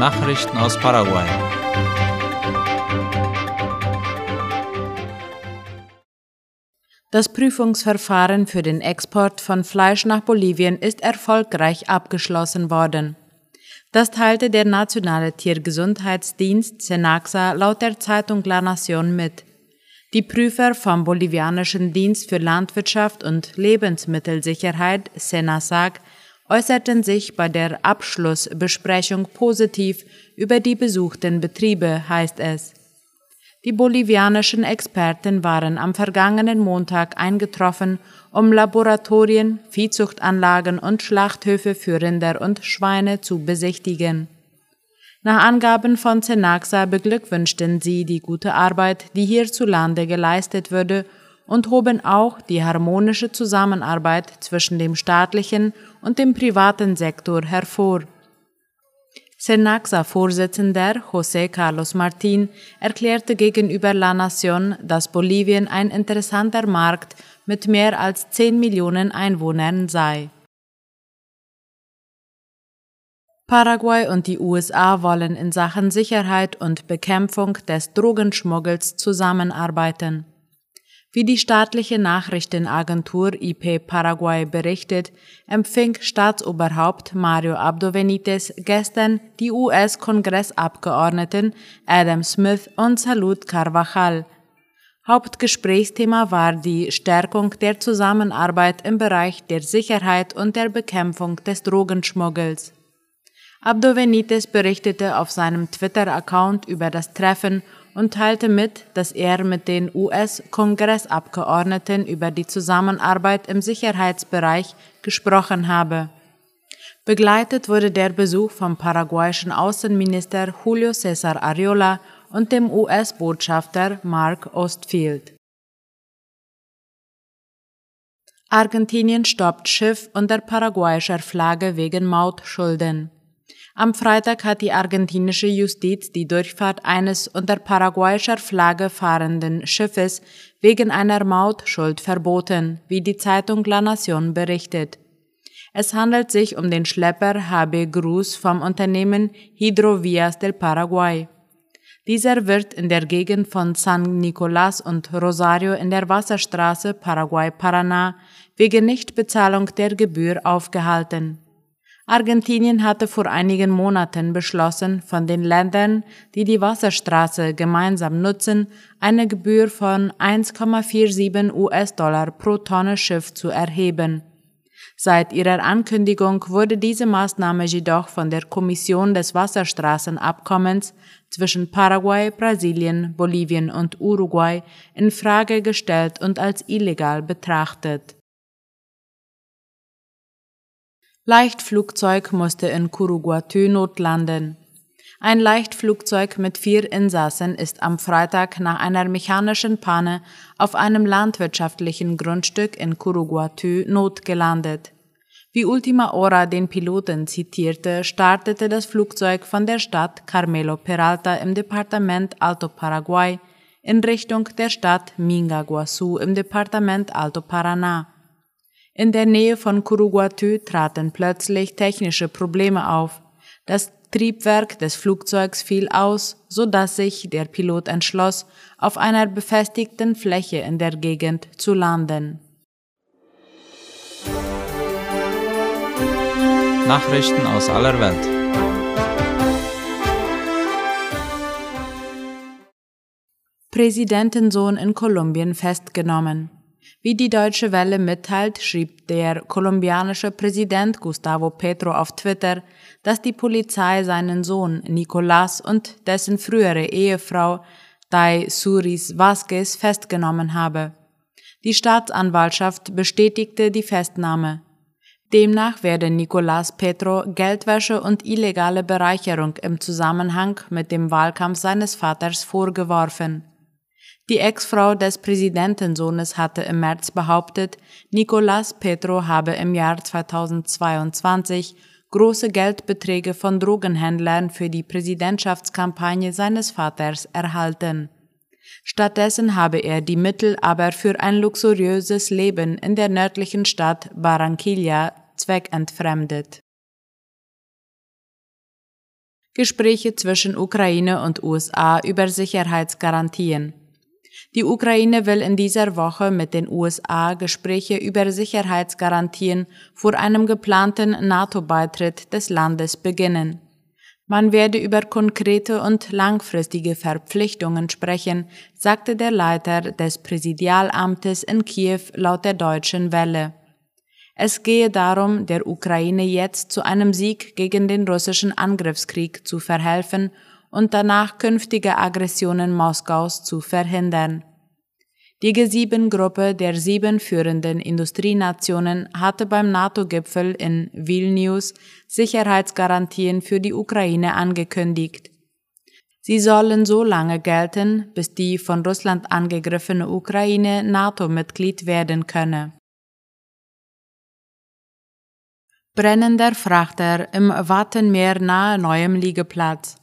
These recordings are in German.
Nachrichten aus Paraguay. Das Prüfungsverfahren für den Export von Fleisch nach Bolivien ist erfolgreich abgeschlossen worden. Das teilte der Nationale Tiergesundheitsdienst Senaxa laut der Zeitung La Nación mit. Die Prüfer vom bolivianischen Dienst für Landwirtschaft und Lebensmittelsicherheit Senasag äußerten sich bei der Abschlussbesprechung positiv über die besuchten Betriebe, heißt es. Die bolivianischen Experten waren am vergangenen Montag eingetroffen, um Laboratorien, Viehzuchtanlagen und Schlachthöfe für Rinder und Schweine zu besichtigen. Nach Angaben von Zenaxa beglückwünschten sie die gute Arbeit, die hierzulande geleistet würde, und hoben auch die harmonische Zusammenarbeit zwischen dem staatlichen und dem privaten Sektor hervor. Senaxa-Vorsitzender José Carlos Martín erklärte gegenüber La Nación, dass Bolivien ein interessanter Markt mit mehr als 10 Millionen Einwohnern sei. Paraguay und die USA wollen in Sachen Sicherheit und Bekämpfung des Drogenschmuggels zusammenarbeiten. Wie die staatliche Nachrichtenagentur IP Paraguay berichtet, empfing Staatsoberhaupt Mario Abdo Benitez gestern die US-Kongressabgeordneten Adam Smith und Salud Carvajal. Hauptgesprächsthema war die Stärkung der Zusammenarbeit im Bereich der Sicherheit und der Bekämpfung des Drogenschmuggels. Abdo Benitez berichtete auf seinem Twitter-Account über das Treffen und teilte mit, dass er mit den US-Kongressabgeordneten über die Zusammenarbeit im Sicherheitsbereich gesprochen habe. Begleitet wurde der Besuch vom paraguayischen Außenminister Julio César Ariola und dem US-Botschafter Mark Ostfield. Argentinien stoppt Schiff unter paraguayischer Flagge wegen Mautschulden. Am Freitag hat die argentinische Justiz die Durchfahrt eines unter paraguayischer Flagge fahrenden Schiffes wegen einer Mautschuld verboten, wie die Zeitung La Nación berichtet. Es handelt sich um den Schlepper HB Cruz vom Unternehmen Hidrovias del Paraguay. Dieser wird in der Gegend von San Nicolás und Rosario in der Wasserstraße Paraguay-Paraná wegen Nichtbezahlung der Gebühr aufgehalten. Argentinien hatte vor einigen Monaten beschlossen, von den Ländern, die die Wasserstraße gemeinsam nutzen, eine Gebühr von 1,47 US-Dollar pro Tonne Schiff zu erheben. Seit ihrer Ankündigung wurde diese Maßnahme jedoch von der Kommission des Wasserstraßenabkommens zwischen Paraguay, Brasilien, Bolivien und Uruguay in Frage gestellt und als illegal betrachtet. Leichtflugzeug musste in Curuguatú notlanden. Ein Leichtflugzeug mit vier Insassen ist am Freitag nach einer mechanischen Panne auf einem landwirtschaftlichen Grundstück in Curuguatú notgelandet. Wie Ultima Hora den Piloten zitierte, startete das Flugzeug von der Stadt Carmelo Peralta im Departement Alto Paraguay in Richtung der Stadt Mingaguazu im Departement Alto Paraná. In der Nähe von Curuguatú traten plötzlich technische Probleme auf. Das Triebwerk des Flugzeugs fiel aus, so dass sich der Pilot entschloss, auf einer befestigten Fläche in der Gegend zu landen. Nachrichten aus aller Welt. Präsidentensohn in Kolumbien festgenommen. Wie die Deutsche Welle mitteilt, schrieb der kolumbianische Präsident Gustavo Petro auf Twitter, dass die Polizei seinen Sohn Nicolás und dessen frühere Ehefrau Dai Suris Vasquez festgenommen habe. Die Staatsanwaltschaft bestätigte die Festnahme. Demnach werde Nicolás Petro Geldwäsche und illegale Bereicherung im Zusammenhang mit dem Wahlkampf seines Vaters vorgeworfen. Die Ex-Frau des Präsidentensohnes hatte im März behauptet, Nicolás Petro habe im Jahr 2022 große Geldbeträge von Drogenhändlern für die Präsidentschaftskampagne seines Vaters erhalten. Stattdessen habe er die Mittel aber für ein luxuriöses Leben in der nördlichen Stadt Barranquilla zweckentfremdet. Gespräche zwischen Ukraine und USA über Sicherheitsgarantien. Die Ukraine will in dieser Woche mit den USA Gespräche über Sicherheitsgarantien vor einem geplanten NATO-Beitritt des Landes beginnen. Man werde über konkrete und langfristige Verpflichtungen sprechen, sagte der Leiter des Präsidialamtes in Kiew laut der deutschen Welle. Es gehe darum, der Ukraine jetzt zu einem Sieg gegen den russischen Angriffskrieg zu verhelfen und danach künftige Aggressionen Moskaus zu verhindern. Die G7-Gruppe der sieben führenden Industrienationen hatte beim NATO-Gipfel in Vilnius Sicherheitsgarantien für die Ukraine angekündigt. Sie sollen so lange gelten, bis die von Russland angegriffene Ukraine NATO-Mitglied werden könne. Brennender Frachter im Wattenmeer nahe neuem Liegeplatz.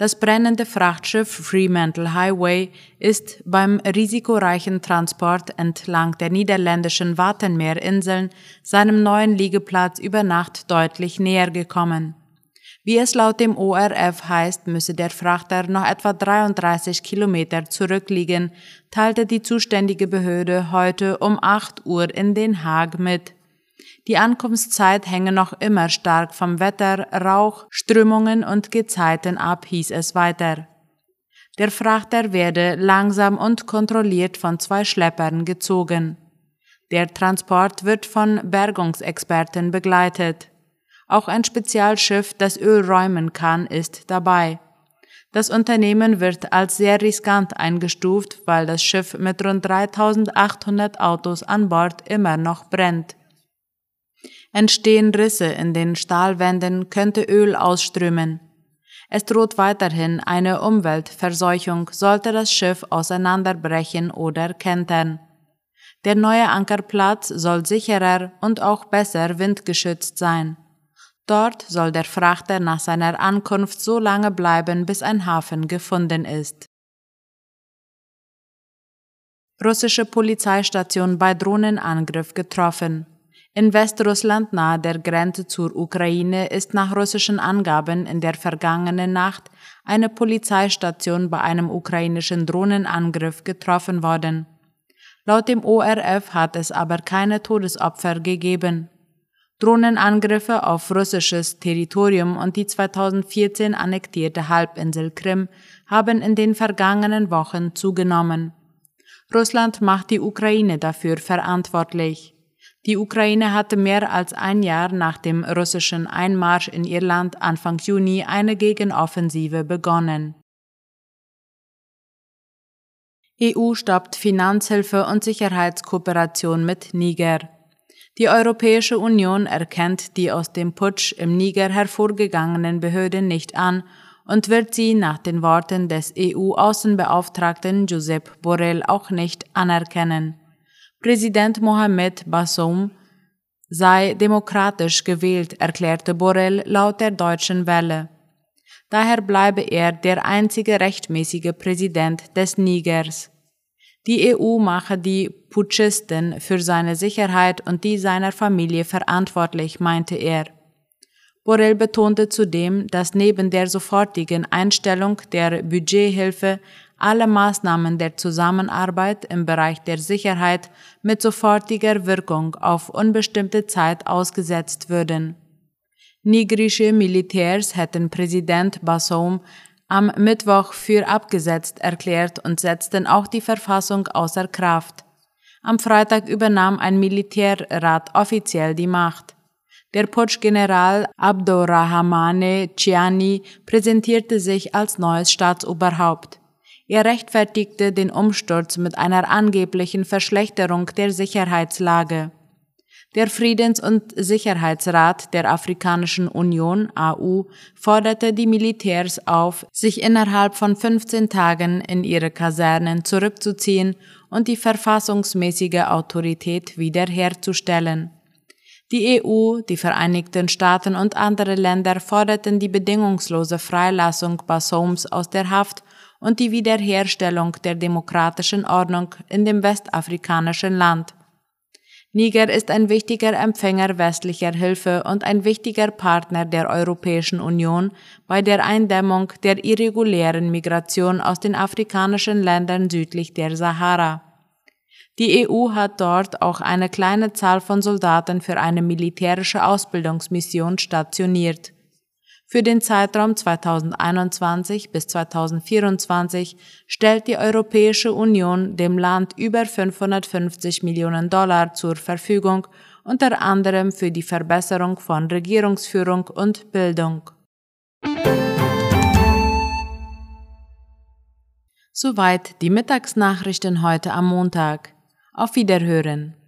Das brennende Frachtschiff Fremantle Highway ist beim risikoreichen Transport entlang der niederländischen Wattenmeerinseln seinem neuen Liegeplatz über Nacht deutlich näher gekommen. Wie es laut dem ORF heißt, müsse der Frachter noch etwa 33 Kilometer zurückliegen, teilte die zuständige Behörde heute um 8 Uhr in Den Haag mit. Die Ankunftszeit hänge noch immer stark vom Wetter, Rauch, Strömungen und Gezeiten ab, hieß es weiter. Der Frachter werde langsam und kontrolliert von zwei Schleppern gezogen. Der Transport wird von Bergungsexperten begleitet. Auch ein Spezialschiff, das Öl räumen kann, ist dabei. Das Unternehmen wird als sehr riskant eingestuft, weil das Schiff mit rund 3800 Autos an Bord immer noch brennt. Entstehen Risse in den Stahlwänden, könnte Öl ausströmen. Es droht weiterhin eine Umweltverseuchung, sollte das Schiff auseinanderbrechen oder kentern. Der neue Ankerplatz soll sicherer und auch besser windgeschützt sein. Dort soll der Frachter nach seiner Ankunft so lange bleiben, bis ein Hafen gefunden ist. Russische Polizeistation bei Drohnenangriff getroffen. In Westrussland nahe der Grenze zur Ukraine ist nach russischen Angaben in der vergangenen Nacht eine Polizeistation bei einem ukrainischen Drohnenangriff getroffen worden. Laut dem ORF hat es aber keine Todesopfer gegeben. Drohnenangriffe auf russisches Territorium und die 2014 annektierte Halbinsel Krim haben in den vergangenen Wochen zugenommen. Russland macht die Ukraine dafür verantwortlich. Die Ukraine hatte mehr als ein Jahr nach dem russischen Einmarsch in ihr Land Anfang Juni eine Gegenoffensive begonnen. EU stoppt Finanzhilfe und Sicherheitskooperation mit Niger. Die Europäische Union erkennt die aus dem Putsch im Niger hervorgegangenen Behörden nicht an und wird sie nach den Worten des EU-Außenbeauftragten Josep Borrell auch nicht anerkennen. Präsident Mohamed Bassoum sei demokratisch gewählt, erklärte Borrell laut der deutschen Welle. Daher bleibe er der einzige rechtmäßige Präsident des Nigers. Die EU mache die Putschisten für seine Sicherheit und die seiner Familie verantwortlich, meinte er. Borrell betonte zudem, dass neben der sofortigen Einstellung der Budgethilfe alle Maßnahmen der Zusammenarbeit im Bereich der Sicherheit mit sofortiger Wirkung auf unbestimmte Zeit ausgesetzt würden. Nigrische Militärs hätten Präsident Bassoum am Mittwoch für abgesetzt erklärt und setzten auch die Verfassung außer Kraft. Am Freitag übernahm ein Militärrat offiziell die Macht. Der Putschgeneral Abdurrahmane Ciani präsentierte sich als neues Staatsoberhaupt. Er rechtfertigte den Umsturz mit einer angeblichen Verschlechterung der Sicherheitslage. Der Friedens- und Sicherheitsrat der Afrikanischen Union AU forderte die Militärs auf, sich innerhalb von 15 Tagen in ihre Kasernen zurückzuziehen und die verfassungsmäßige Autorität wiederherzustellen. Die EU, die Vereinigten Staaten und andere Länder forderten die bedingungslose Freilassung Bassoums aus der Haft und die Wiederherstellung der demokratischen Ordnung in dem westafrikanischen Land. Niger ist ein wichtiger Empfänger westlicher Hilfe und ein wichtiger Partner der Europäischen Union bei der Eindämmung der irregulären Migration aus den afrikanischen Ländern südlich der Sahara. Die EU hat dort auch eine kleine Zahl von Soldaten für eine militärische Ausbildungsmission stationiert. Für den Zeitraum 2021 bis 2024 stellt die Europäische Union dem Land über 550 Millionen Dollar zur Verfügung, unter anderem für die Verbesserung von Regierungsführung und Bildung. Soweit die Mittagsnachrichten heute am Montag. Auf Wiederhören.